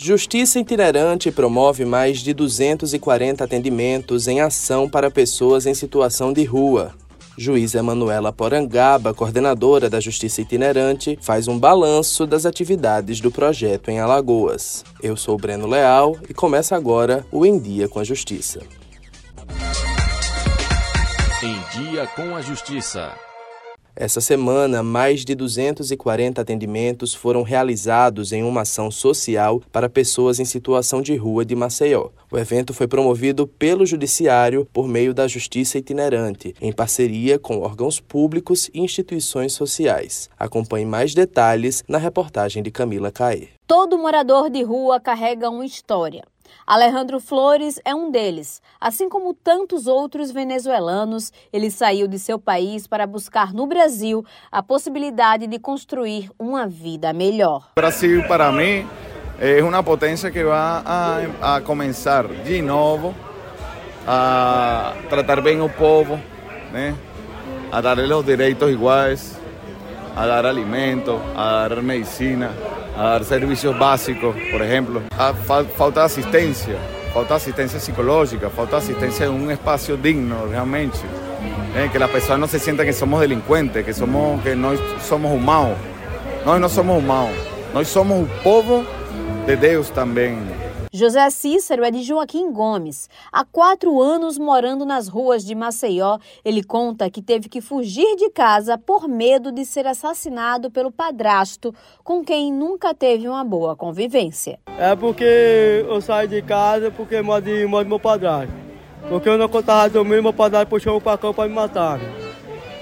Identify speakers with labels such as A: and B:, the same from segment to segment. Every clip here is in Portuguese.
A: Justiça Itinerante promove mais de 240 atendimentos em ação para pessoas em situação de rua. Juíza Emanuela Porangaba, coordenadora da Justiça Itinerante, faz um balanço das atividades do projeto em Alagoas. Eu sou Breno Leal e começa agora o Em Dia com a Justiça.
B: Em Dia com a Justiça.
A: Essa semana, mais de 240 atendimentos foram realizados em uma ação social para pessoas em situação de rua de Maceió. O evento foi promovido pelo Judiciário por meio da Justiça Itinerante, em parceria com órgãos públicos e instituições sociais. Acompanhe mais detalhes na reportagem de Camila Caê.
C: Todo morador de rua carrega uma história. Alejandro Flores é um deles. Assim como tantos outros venezuelanos, ele saiu de seu país para buscar no Brasil a possibilidade de construir uma vida melhor.
D: Brasil, para mim, é uma potência que vai a, a começar de novo a tratar bem o povo, né? a dar os direitos iguais, a dar alimento, a dar medicina a dar servicios básicos, por ejemplo. A falta de asistencia, falta asistencia psicológica, falta asistencia en un espacio digno realmente. Eh, que las personas no se sientan que somos delincuentes, que, somos, que no somos humanos. No, no somos humanos. Nós somos un povo de Deus também.
C: José Cícero é de Joaquim Gomes. Há quatro anos morando nas ruas de Maceió, ele conta que teve que fugir de casa por medo de ser assassinado pelo padrasto, com quem nunca teve uma boa convivência.
E: É porque eu saí de casa porque moro de, moro de meu padrasto. Porque eu não contava dormindo, meu padrasto puxou o pacão para me matar.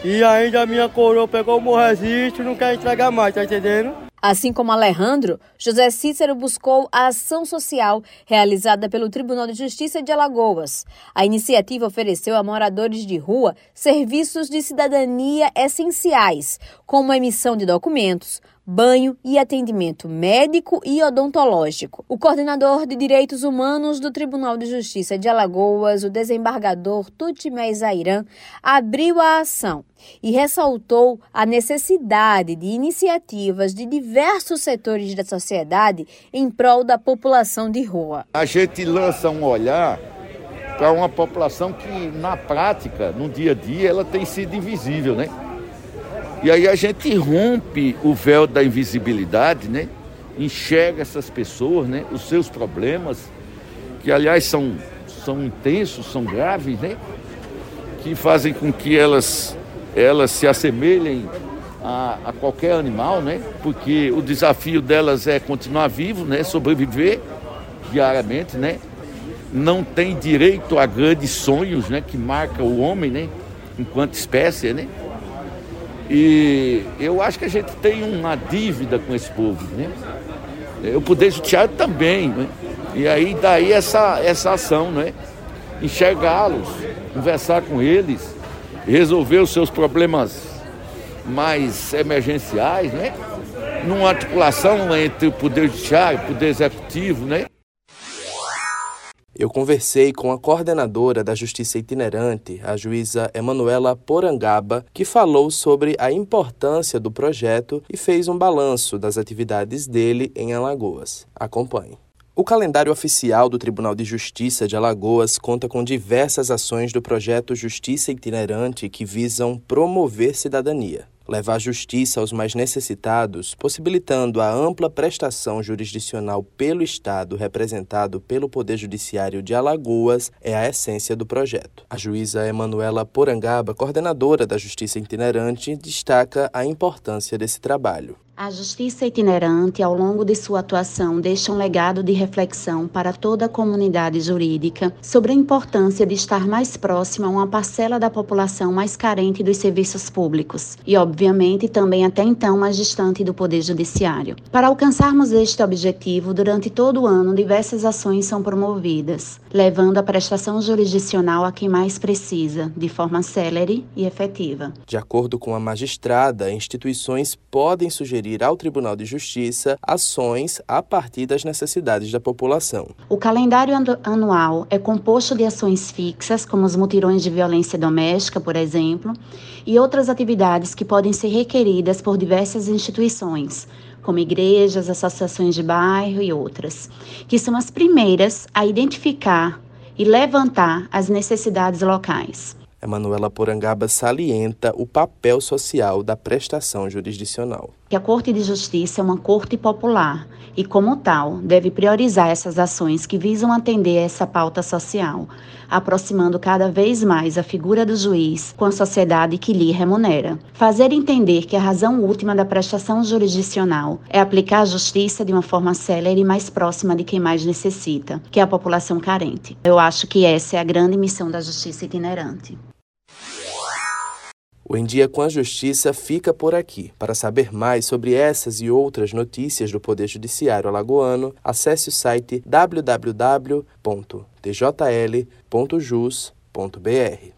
E: E ainda a minha coroa pegou o meu registro e não quer entregar mais, tá entendendo?
C: Assim como Alejandro, José Cícero buscou a ação social realizada pelo Tribunal de Justiça de Alagoas. A iniciativa ofereceu a moradores de rua serviços de cidadania essenciais, como a emissão de documentos, banho e atendimento médico e odontológico. O coordenador de Direitos Humanos do Tribunal de Justiça de Alagoas, o desembargador Tutimé Zairan, abriu a ação e ressaltou a necessidade de iniciativas de diversos setores da sociedade em prol da população de rua.
F: A gente lança um olhar para uma população que, na prática, no dia a dia, ela tem sido invisível, né? E aí a gente rompe o véu da invisibilidade, né? Enxerga essas pessoas, né? Os seus problemas, que aliás são, são intensos, são graves, né? Que fazem com que elas, elas se assemelhem a, a qualquer animal, né? Porque o desafio delas é continuar vivo, né? Sobreviver diariamente, né? Não tem direito a grandes sonhos, né? Que marca o homem, né? Enquanto espécie, né? E eu acho que a gente tem uma dívida com esse povo, né? O Poder Judiciário também, né? E aí daí essa, essa ação, né? Enxergá-los, conversar com eles, resolver os seus problemas mais emergenciais, né? Numa articulação entre o Poder Judiciário, o Poder Executivo, né?
A: Eu conversei com a coordenadora da Justiça Itinerante, a juíza Emanuela Porangaba, que falou sobre a importância do projeto e fez um balanço das atividades dele em Alagoas. Acompanhe. O calendário oficial do Tribunal de Justiça de Alagoas conta com diversas ações do projeto Justiça Itinerante que visam promover cidadania levar justiça aos mais necessitados, possibilitando a ampla prestação jurisdicional pelo Estado representado pelo Poder Judiciário de Alagoas, é a essência do projeto. A juíza Emanuela Porangaba, coordenadora da Justiça Itinerante, destaca a importância desse trabalho.
G: A justiça itinerante, ao longo de sua atuação, deixa um legado de reflexão para toda a comunidade jurídica sobre a importância de estar mais próxima a uma parcela da população mais carente dos serviços públicos e, obviamente, também até então mais distante do Poder Judiciário. Para alcançarmos este objetivo, durante todo o ano, diversas ações são promovidas, levando a prestação jurisdicional a quem mais precisa, de forma célere e efetiva.
A: De acordo com a magistrada, instituições podem sugerir sugerir ao Tribunal de Justiça ações a partir das necessidades da população.
G: O calendário anual é composto de ações fixas, como os mutirões de violência doméstica, por exemplo, e outras atividades que podem ser requeridas por diversas instituições, como igrejas, associações de bairro e outras, que são as primeiras a identificar e levantar as necessidades locais.
A: Emanuela Porangaba salienta o papel social da prestação jurisdicional.
G: Que a Corte de Justiça é uma corte popular e, como tal, deve priorizar essas ações que visam atender essa pauta social, aproximando cada vez mais a figura do juiz com a sociedade que lhe remunera. Fazer entender que a razão última da prestação jurisdicional é aplicar a justiça de uma forma célere e mais próxima de quem mais necessita, que é a população carente. Eu acho que essa é a grande missão da justiça itinerante.
A: O Em Dia com a Justiça fica por aqui. Para saber mais sobre essas e outras notícias do Poder Judiciário alagoano, acesse o site www.tjl.jus.br.